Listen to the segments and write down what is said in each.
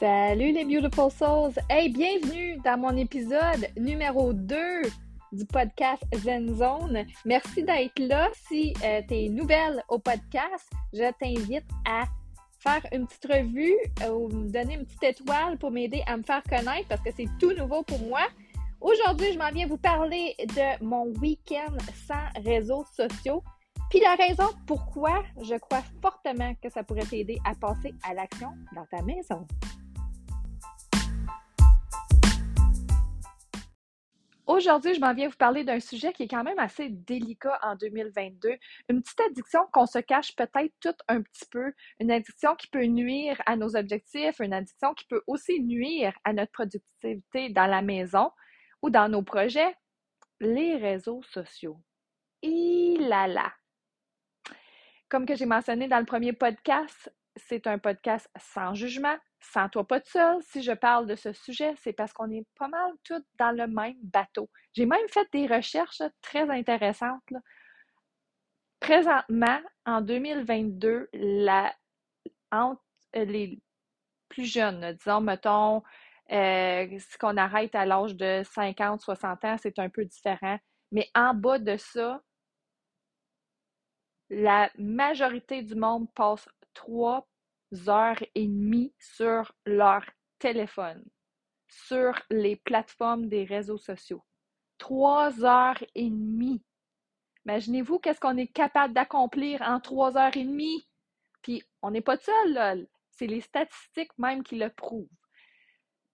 Salut les Beautiful Souls! Hey, bienvenue dans mon épisode numéro 2 du podcast Zen Zone. Merci d'être là. Si euh, tu es nouvelle au podcast, je t'invite à faire une petite revue euh, ou me donner une petite étoile pour m'aider à me faire connaître parce que c'est tout nouveau pour moi. Aujourd'hui, je m'en viens vous parler de mon week-end sans réseaux sociaux. Puis la raison pourquoi je crois fortement que ça pourrait t'aider à passer à l'action dans ta maison. Aujourd'hui, je m'en viens vous parler d'un sujet qui est quand même assez délicat en 2022. Une petite addiction qu'on se cache peut-être tout un petit peu. Une addiction qui peut nuire à nos objectifs, une addiction qui peut aussi nuire à notre productivité dans la maison ou dans nos projets. Les réseaux sociaux. Il là là. Comme que j'ai mentionné dans le premier podcast, c'est un podcast sans jugement, Sens-toi pas de seul. Si je parle de ce sujet, c'est parce qu'on est pas mal tous dans le même bateau. J'ai même fait des recherches très intéressantes. Présentement, en 2022, la, entre les plus jeunes, disons, mettons, euh, si qu'on arrête à l'âge de 50, 60 ans, c'est un peu différent. Mais en bas de ça, la majorité du monde passe trois heures et demie sur leur téléphone, sur les plateformes des réseaux sociaux. Trois heures et demie. Imaginez-vous qu'est-ce qu'on est capable d'accomplir en trois heures et demie? Puis on n'est pas seul, là. C'est les statistiques même qui le prouvent.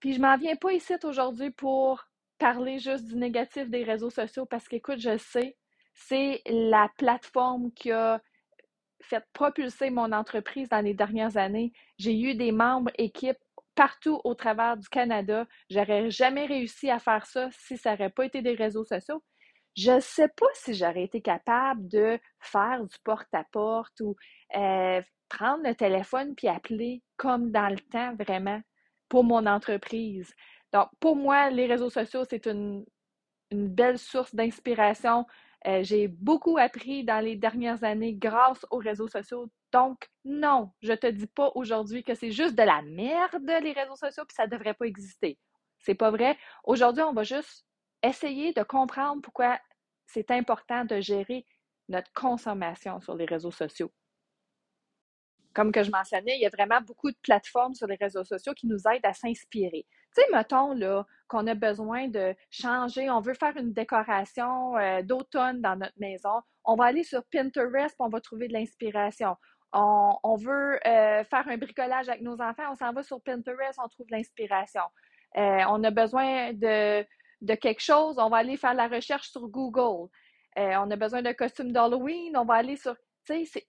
Puis je m'en viens pas ici aujourd'hui pour parler juste du négatif des réseaux sociaux parce qu'écoute, je sais, c'est la plateforme qui a fait propulser mon entreprise dans les dernières années. J'ai eu des membres équipes partout au travers du Canada. J'aurais jamais réussi à faire ça si ça n'aurait pas été des réseaux sociaux. Je ne sais pas si j'aurais été capable de faire du porte-à-porte ou euh, prendre le téléphone puis appeler comme dans le temps vraiment pour mon entreprise. Donc, pour moi, les réseaux sociaux, c'est une, une belle source d'inspiration. Euh, j'ai beaucoup appris dans les dernières années grâce aux réseaux sociaux. Donc, non, je te dis pas aujourd'hui que c'est juste de la merde, les réseaux sociaux, puis ça devrait pas exister. C'est pas vrai. Aujourd'hui, on va juste essayer de comprendre pourquoi c'est important de gérer notre consommation sur les réseaux sociaux. Comme que je mentionnais, il y a vraiment beaucoup de plateformes sur les réseaux sociaux qui nous aident à s'inspirer. Tu sais, mettons là, qu'on a besoin de changer, on veut faire une décoration euh, d'automne dans notre maison, on va aller sur Pinterest on va trouver de l'inspiration. On, veut euh, faire un bricolage avec nos enfants, on s'en va sur Pinterest, on trouve de l'inspiration. Euh, on a besoin de, de, quelque chose, on va aller faire la recherche sur Google. on a besoin d'un costume d'Halloween, on va aller sur. Tu sais,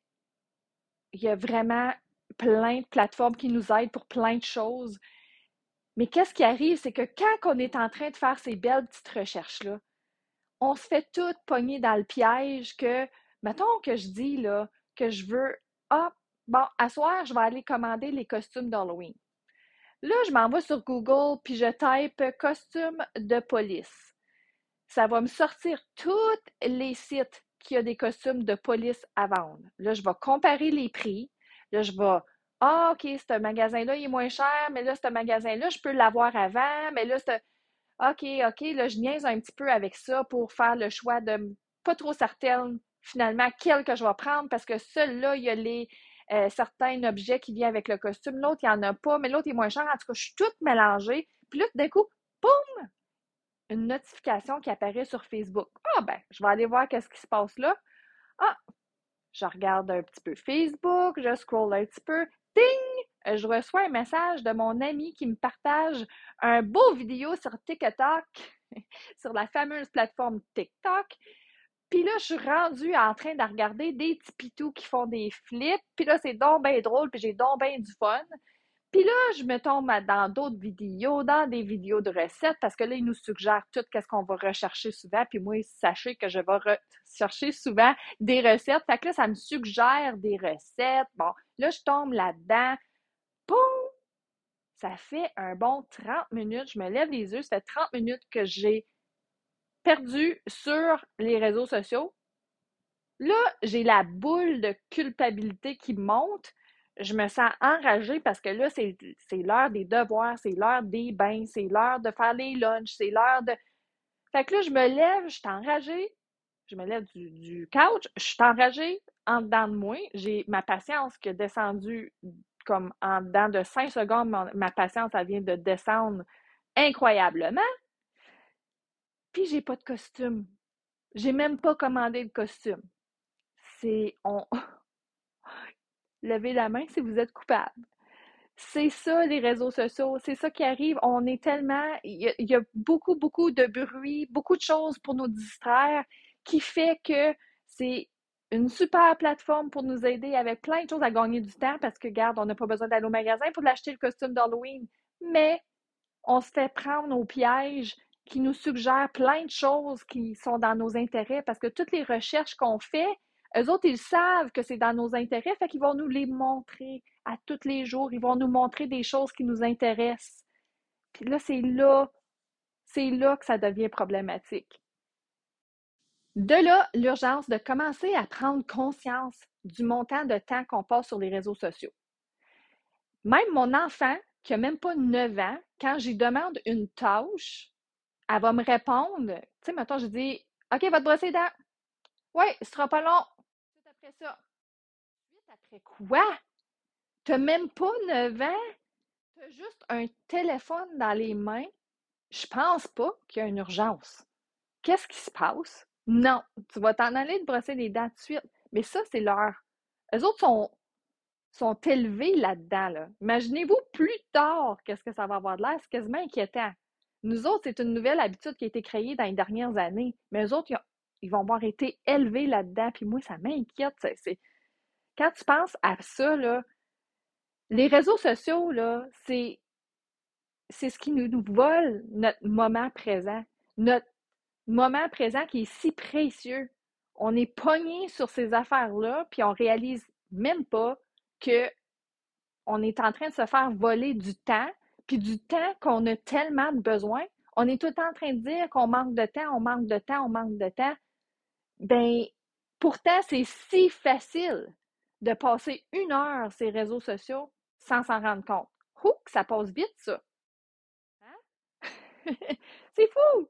il y a vraiment plein de plateformes qui nous aident pour plein de choses. Mais qu'est-ce qui arrive, c'est que quand on est en train de faire ces belles petites recherches-là, on se fait tout pogner dans le piège que, mettons que je dis là, que je veux, ah, bon, à soir, je vais aller commander les costumes d'Halloween. Là, je m'en sur Google, puis je type costume de police. Ça va me sortir tous les sites qui ont des costumes de police à vendre. Là, je vais comparer les prix. Là, je vais ah, OK, ce magasin-là, il est moins cher, mais là, ce magasin-là, je peux l'avoir avant, mais là, c'est. OK, OK, là, je niaise un petit peu avec ça pour faire le choix de pas trop certaine, finalement, quel que je vais prendre, parce que celui-là, il y a. Euh, certains objets qui viennent avec le costume, l'autre, il n'y en a pas, mais l'autre est moins cher. En tout cas, je suis toute mélangée. Puis là, d'un coup, boum! Une notification qui apparaît sur Facebook. Ah, ben, je vais aller voir qu'est-ce qui se passe là. Ah, je regarde un petit peu Facebook, je scroll un petit peu. Euh, je reçois un message de mon ami qui me partage un beau vidéo sur TikTok, sur la fameuse plateforme TikTok. Puis là, je suis rendue en train de regarder des petits qui font des flips. Puis là, c'est donc drôle, puis j'ai donc du fun. Puis là, je me tombe dans d'autres vidéos, dans des vidéos de recettes, parce que là, ils nous suggèrent tout qu'est-ce qu'on va rechercher souvent. Puis moi, sachez que je vais rechercher souvent des recettes. Fait que là, ça me suggère des recettes. Bon, là, je tombe là-dedans. Boum! Ça fait un bon 30 minutes. Je me lève les yeux. Ça fait 30 minutes que j'ai perdu sur les réseaux sociaux. Là, j'ai la boule de culpabilité qui monte je me sens enragée parce que là, c'est l'heure des devoirs, c'est l'heure des bains, c'est l'heure de faire les lunchs, c'est l'heure de. Fait que là, je me lève, je suis enragée, je me lève du, couch, je suis enragée en dedans de moi. J'ai ma patience qui a descendu comme en dedans de cinq secondes, ma, patience, elle vient de descendre incroyablement. Puis j'ai pas de costume. J'ai même pas commandé de costume. C'est on levez la main si vous êtes coupable. C'est ça, les réseaux sociaux. C'est ça qui arrive. On est tellement. Il y, a, beaucoup, beaucoup de bruit, beaucoup de choses pour nous distraire qui fait que c'est une super plateforme pour nous aider avec plein de choses à gagner du temps parce que, regarde, on n'a pas besoin d'aller au magasin pour l'acheter le costume d'Halloween. Mais on se fait prendre au piège qui nous suggère plein de choses qui sont dans nos intérêts parce que toutes les recherches qu'on fait, eux autres, ils savent que c'est dans nos intérêts, fait qu'ils vont nous les montrer à tous les jours. Ils vont nous montrer des choses qui nous intéressent. Puis là, c'est là, c'est là que ça devient problématique. De là, l'urgence de commencer à prendre conscience du montant de temps qu'on passe sur les réseaux sociaux. Même mon enfant, qui n'a même pas 9 ans, quand j'y demande une tâche, elle va me répondre. Tu sais, maintenant, je dis OK, va te brosser les dents. Oui, ce sera pas long ça. après quoi? T'as même pas 9 ans? T'as juste un téléphone dans les mains? Je pense pas qu'il y a une urgence. Qu'est-ce qui se passe? Non, tu vas t'en aller te brosser les dents de suite. Mais ça, c'est l'heure. Les autres sont, sont élevés là-dedans. Là. Imaginez-vous plus tard qu'est-ce que ça va avoir de l'air. C'est quasiment inquiétant. Nous autres, c'est une nouvelle habitude qui a été créée dans les dernières années. Mais eux autres, ils vont avoir été élevés là-dedans. Puis moi, ça m'inquiète. Quand tu penses à ça, là, les réseaux sociaux, c'est, c'est ce qui nous, nous vole notre moment présent. Notre moment présent qui est si précieux. On est pogné sur ces affaires-là, puis on réalise même pas que on est en train de se faire voler du temps, puis du temps qu'on a tellement de besoin. On est tout le temps en train de dire qu'on manque de temps, on manque de temps, on manque de temps. Ben, pourtant, c'est si facile de passer une heure sur les réseaux sociaux sans s'en rendre compte. Ouh, ça passe vite, ça. Hein? c'est fou!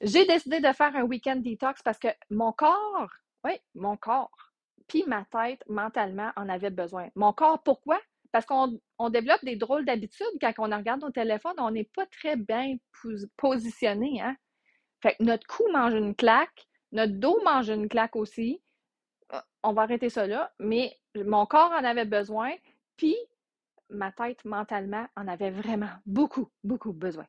J'ai décidé de faire un week-end detox parce que mon corps, oui, mon corps, puis ma tête, mentalement, en avait besoin. Mon corps, pourquoi? Parce qu'on développe des drôles d'habitudes quand on regarde nos téléphones, on n'est pas très bien positionné. Hein? Notre cou mange une claque, notre dos mange une claque aussi. On va arrêter ça là, mais mon corps en avait besoin, puis ma tête mentalement en avait vraiment beaucoup, beaucoup besoin.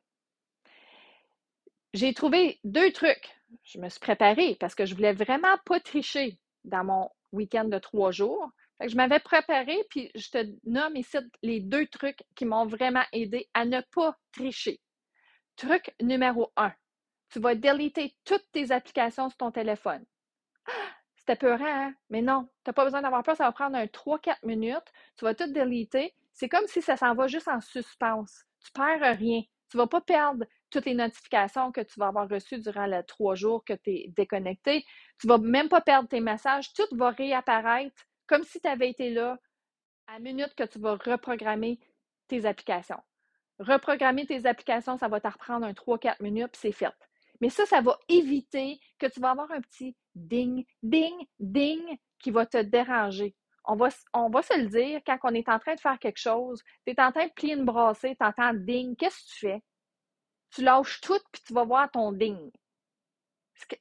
J'ai trouvé deux trucs. Je me suis préparée parce que je voulais vraiment pas tricher dans mon week-end de trois jours. je m'avais préparée, puis je te nomme ici les deux trucs qui m'ont vraiment aidé à ne pas tricher. Truc numéro un, tu vas déliter toutes tes applications sur ton téléphone. C'était peurant, hein? Mais non, tu n'as pas besoin d'avoir peur, ça va prendre un 3-4 minutes. Tu vas tout déliter. C'est comme si ça s'en va juste en suspense. Tu perds rien. Tu ne vas pas perdre toutes les notifications que tu vas avoir reçues durant les trois jours que tu es déconnecté. Tu ne vas même pas perdre tes messages. Tout va réapparaître comme si tu avais été là à la minute que tu vas reprogrammer tes applications. Reprogrammer tes applications, ça va te reprendre un 3-4 minutes, puis c'est fait. Mais ça, ça va éviter que tu vas avoir un petit ding, ding, ding qui va te déranger. On va, on va se le dire, quand on est en train de faire quelque chose, tu es en train de plier une brassée, tu entends ding, qu'est-ce que tu fais? Tu lâches tout, puis tu vas voir ton ding.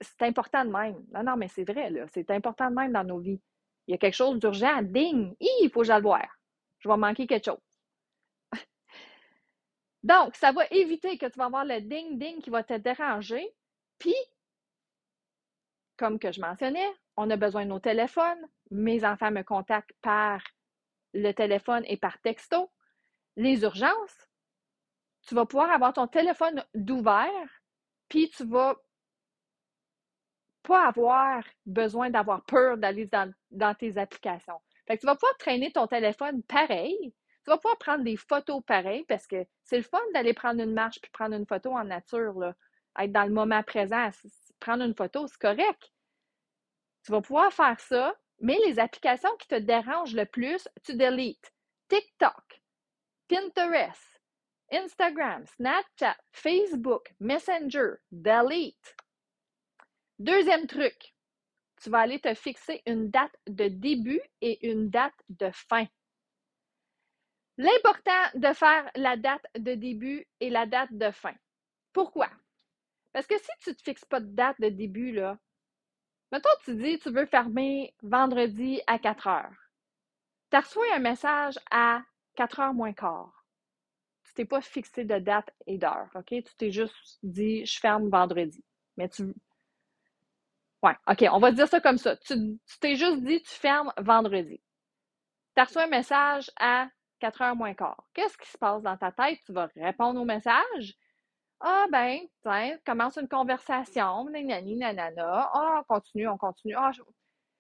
C'est important de même. Non, non, mais c'est vrai, là. C'est important de même dans nos vies. Il y a quelque chose d'urgent, ding, il faut que j'aille le voir. Je vais manquer quelque chose. Donc, ça va éviter que tu vas avoir le ding-ding qui va te déranger. Puis, comme que je mentionnais, on a besoin de nos téléphones. Mes enfants me contactent par le téléphone et par texto. Les urgences, tu vas pouvoir avoir ton téléphone d'ouvert, puis tu vas pas avoir besoin d'avoir peur d'aller dans, tes applications. Fait tu vas pouvoir traîner ton téléphone pareil, tu vas pouvoir prendre des photos pareilles parce que c'est le fun d'aller prendre une marche puis prendre une photo en nature, là. être dans le moment présent. Prendre une photo, c'est correct. Tu vas pouvoir faire ça, Mais les applications qui te dérangent le plus, tu deletes. TikTok, Pinterest, Instagram, Snapchat, Facebook, Messenger, delete. Deuxième truc, tu vas aller te fixer une date de début et une date de fin. L'important de faire la date de début et la date de fin. Pourquoi? Parce que si tu ne te fixes pas de date de début, là, mettons, tu dis tu veux fermer vendredi à 4 heures. Tu reçu un message à 4 heures moins quart. Tu t'es pas fixé de date et d'heure, OK? Tu t'es juste dit je ferme vendredi. Mais tu. Ouais, OK, on va dire ça comme ça. Tu t'es juste dit tu fermes vendredi. Tu reçu un message à 4 heures moins quart. Qu'est-ce qui se passe dans ta tête? Tu vas répondre au message? Ah, ben, tiens, commence une conversation, nanana. Ah, on continue, on continue. Ah,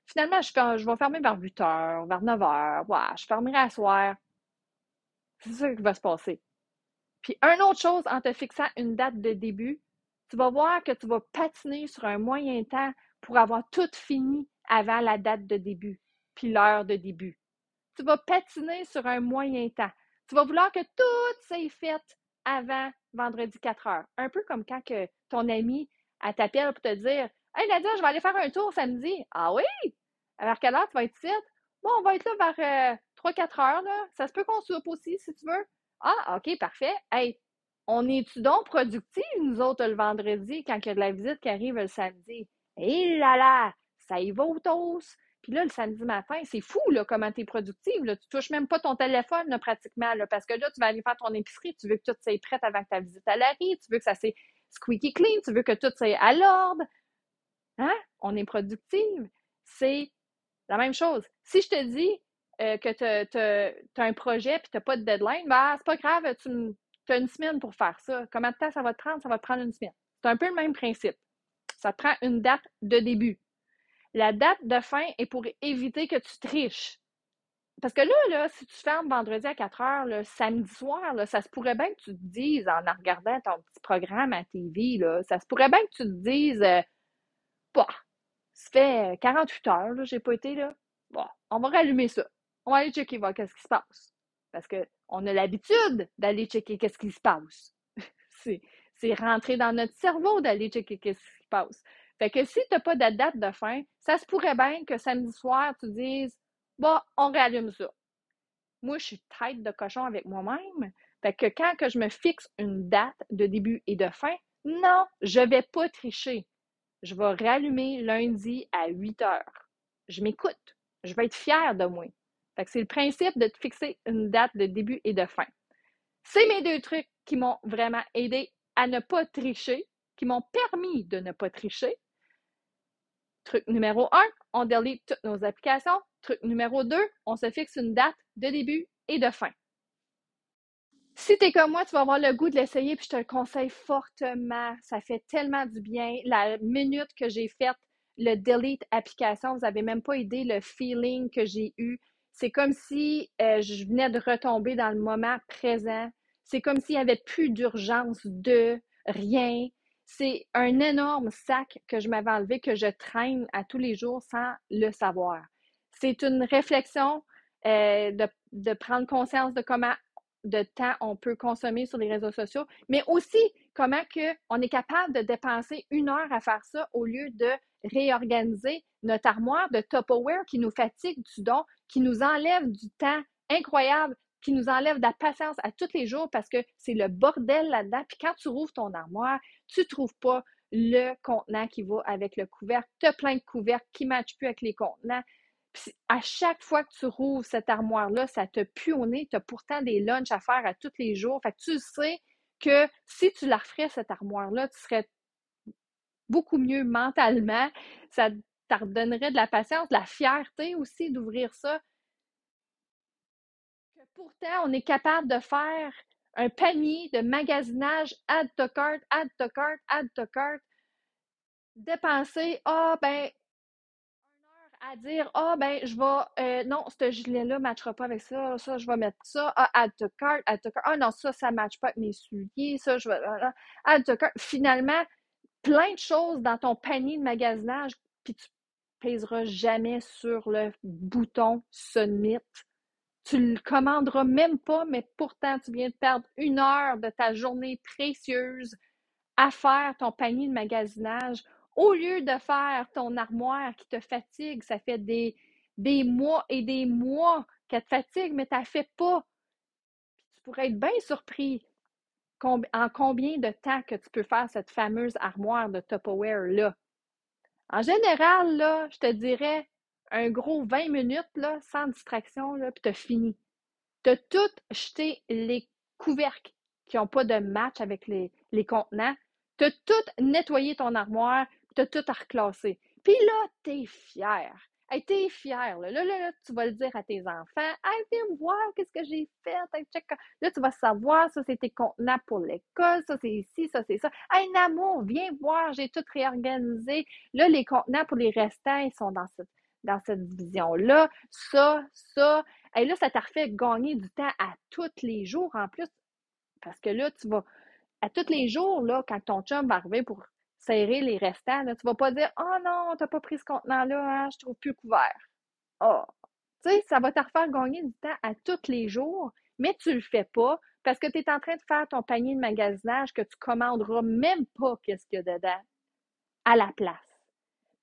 Finalement, je, je vais fermer vers 8 heures, vers 9 heures. Ouais, je fermerai à soir. C'est ça qui va se passer. Puis, une autre chose, en te fixant une date de début, tu vas voir que tu vas patiner sur un moyen temps pour avoir tout fini avant la date de début, puis l'heure de début tu vas patiner sur un moyen temps. Tu vas vouloir que tout s'est fait avant vendredi 4 heures. Un peu comme quand que ton ami t'appelle pour te dire Hey Nadia, je vais aller faire un tour samedi. Ah oui? Alors quelle heure tu vas être ici? Bon, on va être là vers 3-4 euh, heures. Là. Ça se peut qu'on soupe aussi si tu veux. Ah, OK, parfait. Hey, on est-tu donc productifs, nous autres, le vendredi, quand il y a de la visite qui arrive le samedi? Hé là là, ça y va au toast. Puis là, le samedi matin, c'est fou là, comment tu es productive. Là. Tu touches même pas ton téléphone pratiquement là, parce que là, tu vas aller faire ton épicerie. Tu veux que tout soit prêt avant que ta visite à l'arrivée. Tu veux que ça soit squeaky clean. Tu veux que tout soit à l'ordre. Hein? On est productive. C'est la même chose. Si je te dis euh, que tu as, un projet et tu n'as pas de deadline, bah, c'est pas grave, tu as une semaine pour faire ça. Combien de temps ça va te prendre? Ça va te prendre une semaine. C'est un peu le même principe. Ça te prend une date de début. La date de fin est pour éviter que tu triches. Parce que là, là, si tu fermes vendredi à 4 heures, le samedi soir, là, ça se pourrait bien que tu te dises, en regardant ton petit programme à TV, là, ça se pourrait bien que tu te dises, euh, bah, ça fait 48 heures, là, j'ai pas été là. Bon, on va rallumer ça. On va aller checker voir qu'est-ce qui se passe. Parce qu'on a l'habitude d'aller checker qu'est-ce qui se passe. c'est rentrer dans notre cerveau d'aller checker qu'est-ce qui se passe. Fait que si tu n'as pas de date de fin, ça se pourrait bien que samedi soir, tu dises Bon, on réallume ça. Moi, je suis tête de cochon avec moi-même. Fait que quand que je me fixe une date de début et de fin, non, je ne vais pas tricher. Je vais réallumer lundi à 8 heures. Je m'écoute. Je vais être fière de moi. Fait que c'est le principe de te fixer une date de début et de fin. C'est mes deux trucs qui m'ont vraiment aidé à ne pas tricher, qui m'ont permis de ne pas tricher Truc numéro 1, on delete toutes nos applications. Truc numéro 2, on se fixe une date de début et de fin. Si tu es comme moi, tu vas avoir le goût de l'essayer, puis je te le conseille fortement. Ça fait tellement du bien. La minute que j'ai faite le delete application, vous n'avez même pas idée le feeling que j'ai eu. C'est comme si euh, je venais de retomber dans le moment présent. C'est comme s'il n'y avait plus d'urgence de rien c'est un énorme sac que je m'avais enlevé, que je traîne à tous les jours sans le savoir. C'est une réflexion euh, de, prendre conscience de comment de temps on peut consommer sur les réseaux sociaux, mais aussi comment que on est capable de dépenser une heure à faire ça au lieu de réorganiser notre armoire de Tupperware qui nous fatigue du don, qui nous enlève du temps incroyable qui nous enlève de la patience à tous les jours parce que c'est le bordel là-dedans. Puis quand tu rouvres ton armoire, tu ne trouves pas le contenant qui va avec le couvercle. Tu as plein de couvercles qui ne matchent plus avec les contenants. Puis à chaque fois que tu rouvres cette armoire-là, ça te pue au nez. Tu as pourtant des lunchs à faire à tous les jours. Fait que tu sais que si tu la referais, cette armoire-là, tu serais beaucoup mieux mentalement. Ça te redonnerait de la patience, de la fierté aussi d'ouvrir ça pourtant, on est capable de faire un panier de magasinage, add to cart, add to cart, add to cart, dépenser, ah ben, à dire, ah ben, je vais, euh, non, ce gilet-là ne matchera pas avec ça, ça, je vais mettre ça, ah, add to cart, add to cart, ah non, ça, ça ne matche pas avec mes souliers, ça, je vais, ah, ah, add to cart. Finalement, plein de choses dans ton panier de magasinage, puis tu pèseras jamais sur le bouton Submit. Tu le commanderas même pas, mais pourtant, tu viens de perdre une heure de ta journée précieuse à faire ton panier de magasinage au lieu de faire ton armoire qui te fatigue. Ça fait des, mois et des mois qu'elle te fatigue, mais tu ne fait pas. tu pourrais être bien surpris en combien de temps que tu peux faire cette fameuse armoire de Tupperware-là. En général, je te dirais un gros 20 minutes, sans distraction, là, puis tu as fini. Tu as tout jeté les couvercles qui n'ont pas de match avec les, contenants. Tu as tout nettoyé ton armoire, tu as tout à reclasser. Puis là, tu es fier. Hey, t'es fier, là. Là, là, tu vas le dire à tes enfants. Hey, viens voir, qu'est-ce que j'ai fait? Là, tu vas savoir, ça, c'est tes contenants pour l'école, ça, c'est ici, ça, c'est ça. Hey, Namo, viens voir, j'ai tout réorganisé. Là, les contenants pour les restants, ils sont dans cette, dans cette division-là. Ça, ça. Et là, ça t'a refait gagner du temps à tous les jours en plus. Parce que là, tu vas, à tous les jours, là, quand ton chum va arriver pour serrer les restants. Là. Tu vas pas dire Oh non, tu n'as pas pris ce contenant-là, hein, je trouve plus couvert. Oh. Tu sais, ça va te refaire gagner du temps à tous les jours, mais tu le fais pas parce que tu es en train de faire ton panier de magasinage que tu commanderas même pas qu'est-ce qu'il y a dedans à la place.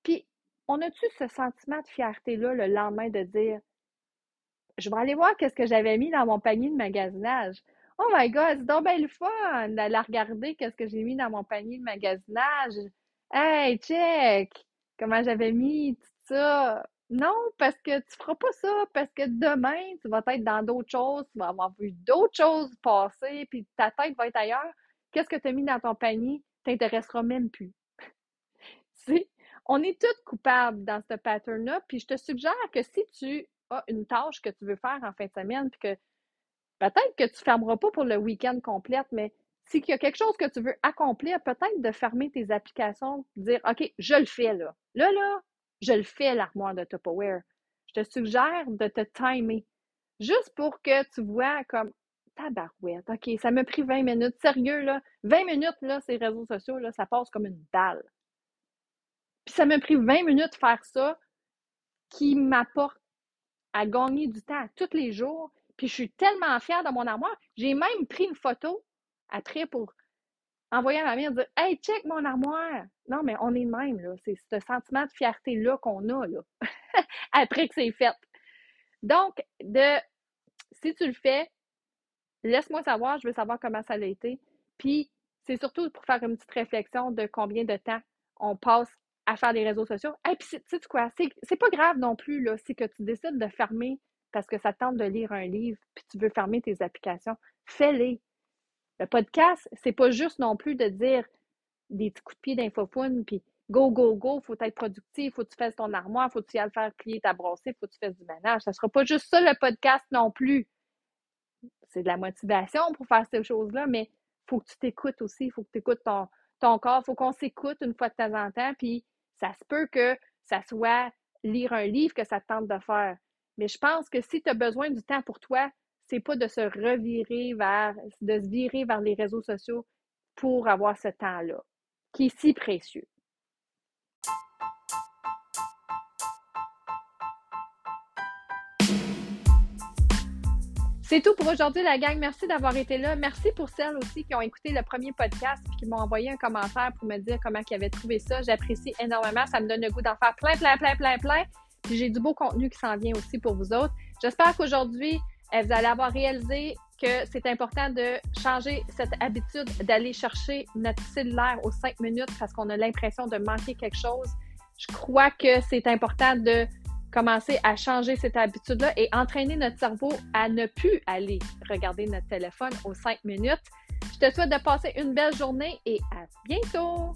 Puis, on a-tu ce sentiment de fierté-là le lendemain de dire Je vais aller voir qu'est-ce que j'avais mis dans mon panier de magasinage? Oh my God, c'est donc bien le fun d'aller regarder qu'est-ce que j'ai mis dans mon panier de magasinage. Hey, check! Comment j'avais mis tout ça. Non, parce que tu feras pas ça, parce que demain, tu vas être dans d'autres choses, tu vas avoir vu d'autres choses passer, puis ta tête va être ailleurs. Qu'est-ce que tu as mis dans ton panier? T'intéressera même plus. si, on est toutes coupables dans ce pattern-là, puis je te suggère que si tu as une tâche que tu veux faire en fin de semaine, puis que Peut-être que tu ne fermeras pas pour le week-end complet, mais s'il y a quelque chose que tu veux accomplir, peut-être de fermer tes applications, dire OK, je le fais là. Là, là, je le fais l'armoire de Tupperware. Je te suggère de te timer. Juste pour que tu vois comme tabarouette. OK, ça m'a pris 20 minutes. Sérieux, là, 20 minutes, là, ces réseaux sociaux, là, ça passe comme une balle. Puis ça m'a pris 20 minutes de faire ça qui m'apporte à gagner du temps tous les jours puis je suis tellement fière de mon armoire. J'ai même pris une photo après pour envoyer à ma mère dire Hey, check mon armoire. Non, mais on est même, là. C'est ce sentiment de fierté-là qu'on a, là, après que c'est fait. Donc, de si tu le fais, laisse-moi savoir, je veux savoir comment ça a été. Puis, c'est surtout pour faire une petite réflexion de combien de temps on passe à faire des réseaux sociaux. Et puis, tu sais quoi, c'est pas grave non plus, là, c'est que tu décides de fermer parce que ça tente de lire un livre, puis tu veux fermer tes applications, fais-les. Le podcast, c'est pas juste non plus de dire des petits coups de pied d'infopoune, puis go, go, go, faut être productif, faut que tu fasses ton armoire, faut que tu ailles faire plier ta brossée, faut que tu fasses du ménage. Ça sera pas juste ça le podcast non plus. C'est de la motivation pour faire ces choses-là, mais faut que tu t'écoutes aussi, faut que tu écoutes ton, ton corps, faut qu'on s'écoute une fois de temps en temps, puis ça se peut que ça soit lire un livre que ça te tente de faire. Mais je pense que si tu as besoin du temps pour toi, c'est pas de se revirer vers, de se virer vers les réseaux sociaux pour avoir ce temps-là, qui est si précieux. C'est tout pour aujourd'hui, la gang. Merci d'avoir été là. Merci pour celles aussi qui ont écouté le premier podcast et qui m'ont envoyé un commentaire pour me dire comment ils avaient trouvé ça. J'apprécie énormément. Ça me donne le goût d'en faire plein, plein, plein, plein, plein j'ai du beau contenu qui s'en vient aussi pour vous autres. J'espère qu'aujourd'hui, euh, vous allez avoir réalisé que c'est important de changer cette habitude d'aller chercher notre cellulaire aux cinq minutes parce qu'on a l'impression de manquer quelque chose. Je crois que c'est important de commencer à changer cette habitude-là et entraîner notre cerveau à ne plus aller regarder notre téléphone aux cinq minutes. Je te souhaite de passer une belle journée et à bientôt!